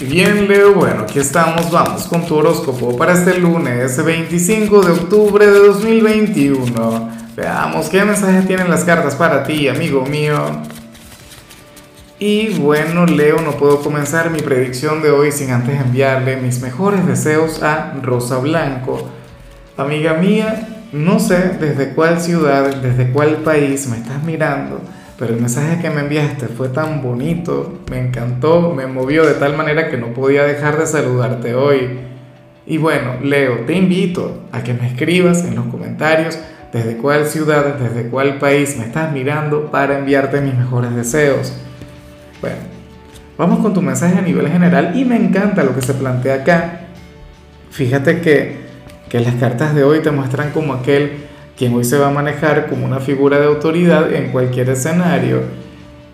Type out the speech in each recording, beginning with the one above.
Bien, Leo, bueno, aquí estamos, vamos con tu horóscopo para este lunes 25 de octubre de 2021. Veamos qué mensajes tienen las cartas para ti, amigo mío. Y bueno, Leo, no puedo comenzar mi predicción de hoy sin antes enviarle mis mejores deseos a Rosa Blanco. Amiga mía, no sé desde cuál ciudad, desde cuál país me estás mirando pero el mensaje que me enviaste fue tan bonito, me encantó, me movió de tal manera que no podía dejar de saludarte hoy. Y bueno, Leo, te invito a que me escribas en los comentarios desde cuál ciudad, desde cuál país me estás mirando para enviarte mis mejores deseos. Bueno, vamos con tu mensaje a nivel general y me encanta lo que se plantea acá. Fíjate que, que las cartas de hoy te muestran como aquel quien hoy se va a manejar como una figura de autoridad en cualquier escenario.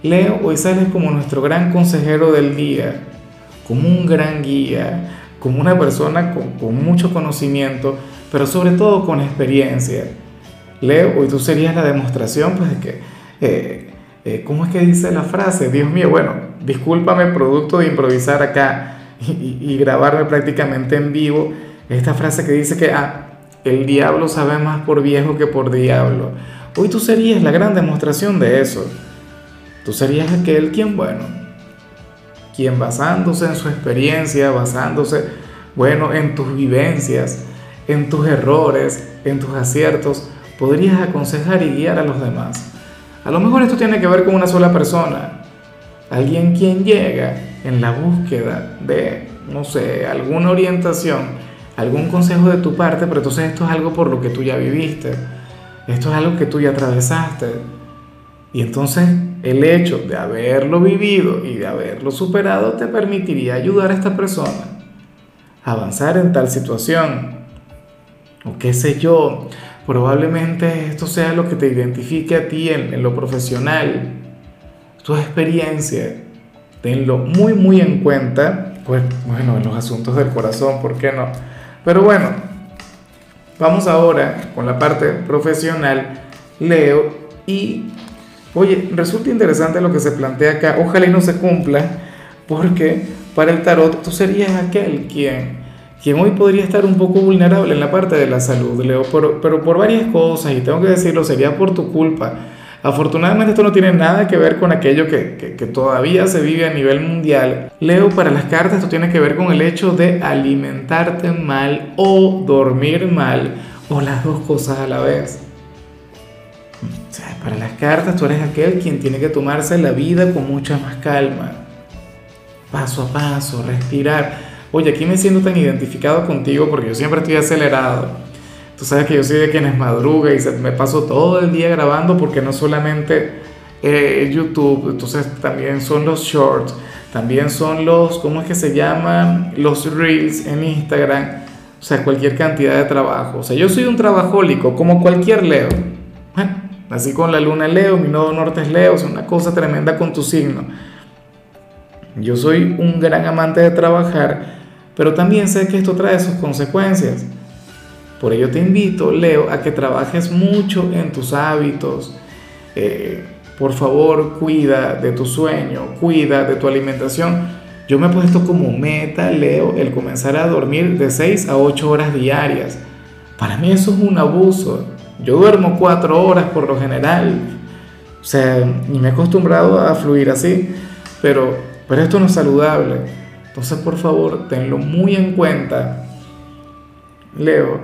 Leo hoy sales como nuestro gran consejero del día, como un gran guía, como una persona con, mucho conocimiento, pero sobre todo con experiencia. Leo, hoy tú serías la demostración pues, de que, eh, eh, ¿cómo es que dice la frase? Dios mío, bueno, discúlpame, producto de improvisar acá y, y grabarme prácticamente en vivo, esta frase que dice que, ah, el diablo sabe más por viejo que por diablo. Hoy tú serías la gran demostración de eso. Tú serías aquel quien, bueno, quien basándose en su experiencia, basándose, bueno, en tus vivencias, en tus errores, en tus aciertos, podrías aconsejar y guiar a los demás. A lo mejor esto tiene que ver con una sola persona, alguien quien llega en la búsqueda de, no sé, alguna orientación algún consejo de tu parte, pero entonces esto es algo por lo que tú ya viviste, esto es algo que tú ya atravesaste. Y entonces el hecho de haberlo vivido y de haberlo superado te permitiría ayudar a esta persona a avanzar en tal situación. O qué sé yo, probablemente esto sea lo que te identifique a ti en, lo profesional, tu experiencia. Tenlo muy, muy en cuenta, pues bueno, en los asuntos del corazón, ¿por qué no? Pero bueno, vamos ahora con la parte profesional, Leo, y oye, resulta interesante lo que se plantea acá, ojalá y no se cumpla, porque para el tarot tú serías aquel quien, quien hoy podría estar un poco vulnerable en la parte de la salud, Leo, pero, pero por varias cosas, y tengo que decirlo, sería por tu culpa Afortunadamente esto no tiene nada que ver con aquello que, todavía se vive a nivel mundial. Leo, para las cartas esto tiene que ver con el hecho de alimentarte mal o dormir mal o las dos cosas a la vez. O sea, para las cartas tú eres aquel quien tiene que tomarse la vida con mucha más calma. Paso a paso, respirar. Oye, aquí me siento tan identificado contigo porque yo siempre estoy acelerado Tú sabes que yo soy de quienes madruga y me paso todo el día grabando porque no solamente eh, YouTube, entonces también son los shorts, también son los, ¿cómo es que se llaman? Los reels en Instagram, o sea, cualquier cantidad de trabajo. O sea, yo soy un trabajólico como cualquier Leo. así con la luna Leo, mi nodo norte es Leo, es una cosa tremenda con tu signo. Yo soy un gran amante de trabajar, pero también sé que esto trae sus consecuencias. Por ello te invito, Leo, a que trabajes mucho en tus hábitos. Eh, por favor, cuida de tu sueño, cuida de tu alimentación. Yo me he puesto como meta, Leo, el comenzar a dormir de 6 a 8 horas diarias. Para mí eso es un abuso. Yo duermo 4 horas por lo general. O sea, y me he acostumbrado a fluir así. Pero, pero esto no es saludable. Entonces, por favor, tenlo muy en cuenta. Leo,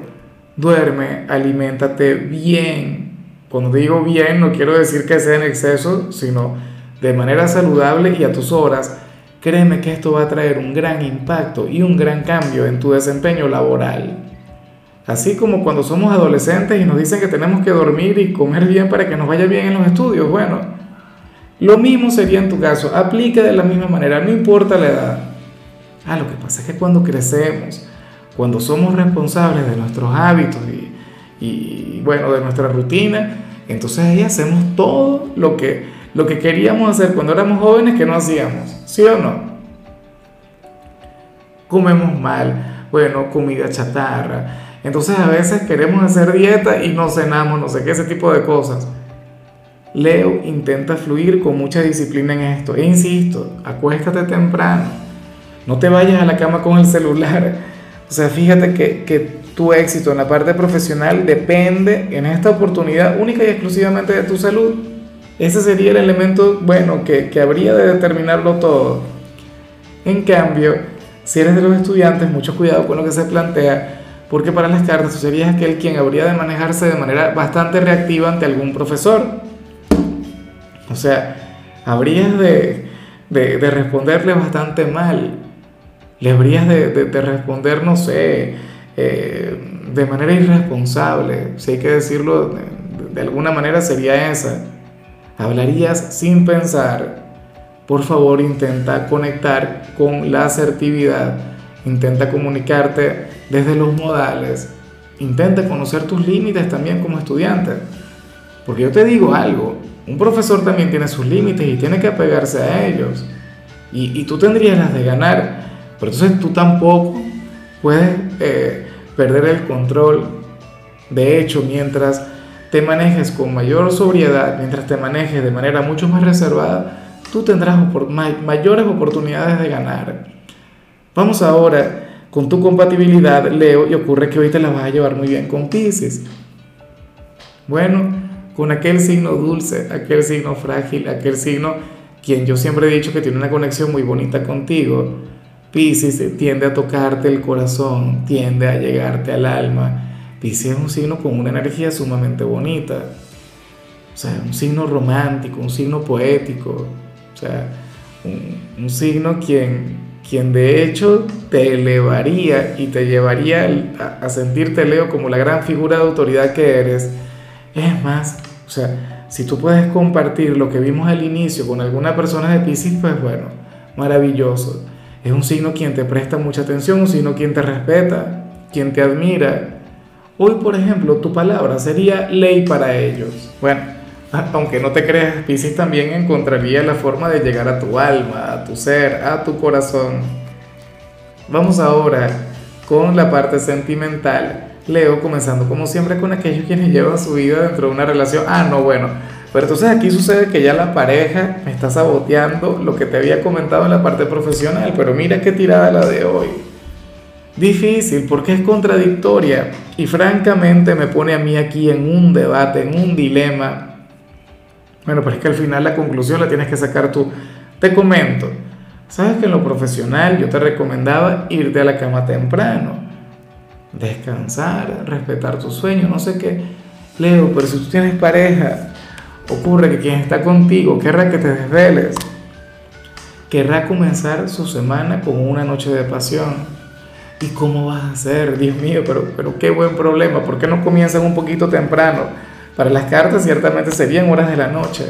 duerme, aliméntate bien. Cuando digo bien, no quiero decir que sea en exceso, sino de manera saludable y a tus horas. Créeme que esto va a traer un gran impacto y un gran cambio en tu desempeño laboral. Así como cuando somos adolescentes y nos dicen que tenemos que dormir y comer bien para que nos vaya bien en los estudios, bueno, lo mismo sería en tu caso, aplica de la misma manera, no importa la edad. Ah, lo que pasa es que cuando crecemos, cuando somos responsables de nuestros hábitos y, bueno, de nuestra rutina, entonces ahí hacemos todo lo que, lo que queríamos hacer cuando éramos jóvenes que no hacíamos, ¿sí o no? Comemos mal, bueno, comida chatarra. Entonces a veces queremos hacer dieta y no cenamos, no sé qué, ese tipo de cosas. Leo intenta fluir con mucha disciplina en esto. E insisto, acuéstate temprano no te vayas a la cama con el celular. O sea, fíjate que, que tu éxito en la parte profesional depende en esta oportunidad única y exclusivamente de tu salud. Ese sería el elemento, bueno, que, que habría de determinarlo todo. En cambio, si eres de los estudiantes, mucho cuidado con lo que se plantea, porque para las cartas tú serías aquel quien habría de manejarse de manera bastante reactiva ante algún profesor. O sea, habrías de, de, de responderle bastante mal. Le habrías de, de responder, no sé, eh, de manera irresponsable, si hay que decirlo de alguna manera sería esa. Hablarías sin pensar, por favor intenta conectar con la asertividad, intenta comunicarte desde los modales, intenta conocer tus límites también como estudiante. Porque yo te digo algo, un profesor también tiene sus límites y tiene que apegarse a ellos. Y, tú tendrías las de ganar, pero entonces tú tampoco puedes eh, perder el control. De hecho, mientras te manejes con mayor sobriedad, mientras te manejes de manera mucho más reservada, tú tendrás mayores oportunidades de ganar. Vamos ahora con tu compatibilidad, Leo, y ocurre que hoy te la vas a llevar muy bien con Pisces. Bueno, con aquel signo dulce, aquel signo frágil, aquel signo quien yo siempre he dicho que tiene una conexión muy bonita contigo. Pisces tiende a tocarte el corazón, tiende a llegarte al alma Pisces es un signo con una energía sumamente bonita. O sea, un signo romántico, un signo poético. O sea, un, signo quien, quien de hecho te elevaría y te llevaría a, a, sentirte, Leo, como la gran figura de autoridad que eres. Es más, o sea, si tú puedes compartir lo que vimos al inicio con alguna persona de Pisces, pues bueno, maravilloso. Es un signo quien te presta mucha atención, un signo quien te respeta, quien te admira, Hoy, por ejemplo, tu palabra sería ley para ellos. Bueno, aunque no te creas, Pisces también encontraría la forma de llegar a tu alma, a tu ser, a tu corazón. Vamos ahora con la parte sentimental. Leo, comenzando como siempre con aquellos quienes llevan su vida dentro de una relación. Ah, no, bueno. Pero entonces aquí sucede que ya la pareja me está saboteando lo que te había comentado en la parte profesional. Pero mira qué tirada la de hoy difícil porque es contradictoria y francamente me pone a mí aquí en un debate, en un dilema. Bueno, pero es que al final la conclusión la tienes que sacar tú. Te comento, sabes que en lo profesional yo te recomendaba irte a la cama temprano, descansar, respetar tu sueño, no sé qué. Leo, pero si tú tienes pareja, ocurre que quien está contigo querrá que te desveles, querrá comenzar su semana con una noche de pasión ¿Y cómo vas a hacer? Dios mío, pero, pero qué buen problema. ¿Por qué no comienzan un poquito temprano? Para las cartas ciertamente serían horas de la noche.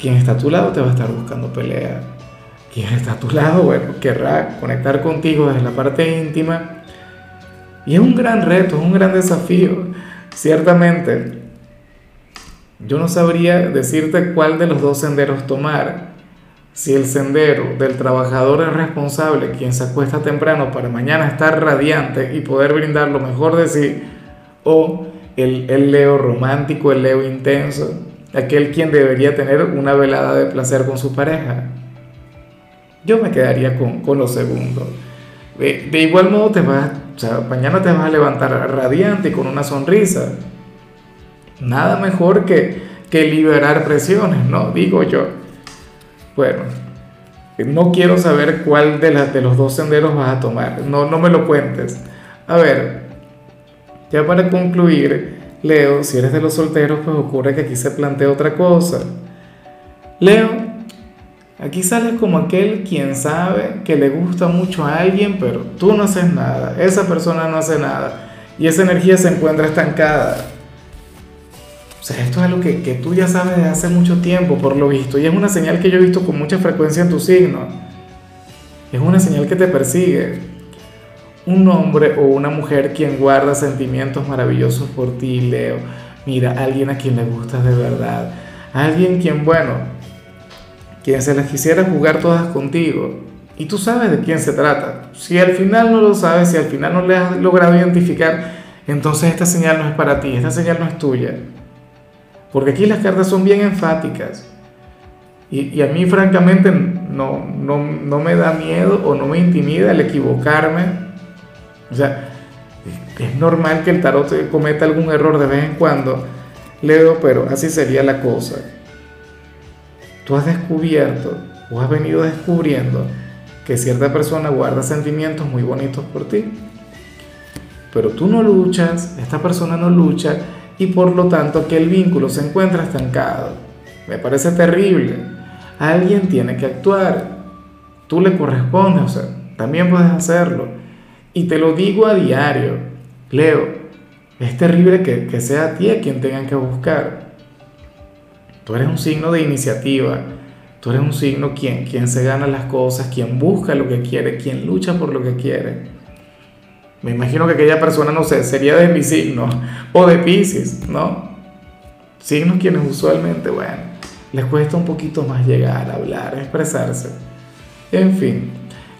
Quien está a tu lado te va a estar buscando pelea. Quien está a tu lado, bueno, querrá conectar contigo desde la parte íntima. Y es un gran reto, es un gran desafío. Ciertamente, yo no sabría decirte cuál de los dos senderos tomar si el sendero del trabajador es responsable, quien se acuesta temprano para mañana estar radiante y poder brindar lo mejor de sí, o el, el Leo romántico, el Leo intenso, aquel quien debería tener una velada de placer con su pareja. Yo me quedaría con, con lo segundo. De, de, igual modo, mañana te vas a levantar radiante y con una sonrisa. Nada mejor que, que liberar presiones, ¿no? Digo yo. Bueno, no quiero saber cuál de, de los dos senderos vas a tomar. No, no me lo cuentes. A ver, ya para concluir, Leo, si eres de los solteros, pues ocurre que aquí se plantea otra cosa. Leo, aquí sales como aquel quien sabe que le gusta mucho a alguien, pero tú no haces nada, esa persona no hace nada, y esa energía se encuentra estancada. O sea, esto es algo que, que tú ya sabes desde hace mucho tiempo, por lo visto, y es una señal que yo he visto con mucha frecuencia en tu signo. Es una señal que te persigue. Un hombre o una mujer quien guarda sentimientos maravillosos por ti, Leo. Mira, alguien a quien le gustas de verdad. Alguien quien, bueno, quien se las quisiera jugar todas contigo. Y tú sabes de quién se trata. Si al final no lo sabes, si al final no le has logrado identificar, entonces esta señal no es para ti, esta señal no es tuya. Porque aquí las cartas son bien enfáticas. Y, a mí francamente no, no, no, me da miedo o no me intimida el equivocarme. O sea, es normal que el tarot cometa algún error de vez en cuando, Leo, pero así sería la cosa. Tú has descubierto o has venido descubriendo que cierta persona guarda sentimientos muy bonitos por ti. Pero tú no luchas, esta persona no lucha y por lo tanto aquel vínculo se encuentra estancado. Me parece terrible. Alguien tiene que actuar. Tú le correspondes, o sea, también puedes hacerlo. Y te lo digo a diario. Leo, es terrible que, sea a ti a quien tengan que buscar. Tú eres un signo de iniciativa. Tú eres un signo quien, quien se gana las cosas, quien busca lo que quiere, quien lucha por lo que quiere. Me imagino que aquella persona, no sé, sería de mi signo o de Pisces, ¿no? Signos quienes usualmente, bueno, les cuesta un poquito más llegar, a hablar, a expresarse. En fin,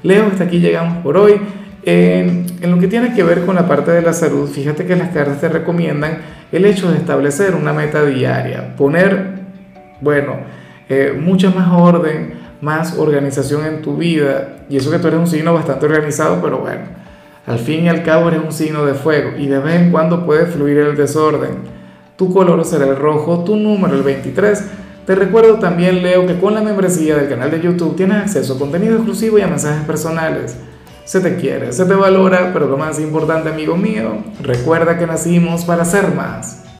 Leo, hasta aquí llegamos por hoy. En, lo que tiene que ver con la parte de la salud, fíjate que las cartas te recomiendan el hecho de establecer una meta diaria, poner, bueno, eh, mucha más orden, más organización en tu vida. Y eso que tú eres un signo bastante organizado, pero bueno, al fin y al cabo eres un signo de fuego y de vez en cuando puede fluir el desorden. Tu color será el rojo, tu número el 23 te recuerdo también, Leo, que con la membresía del canal de YouTube tienes acceso a contenido exclusivo y a mensajes personales. Se te quiere, se te valora, pero lo más importante, amigo mío, recuerda que nacimos para ser más.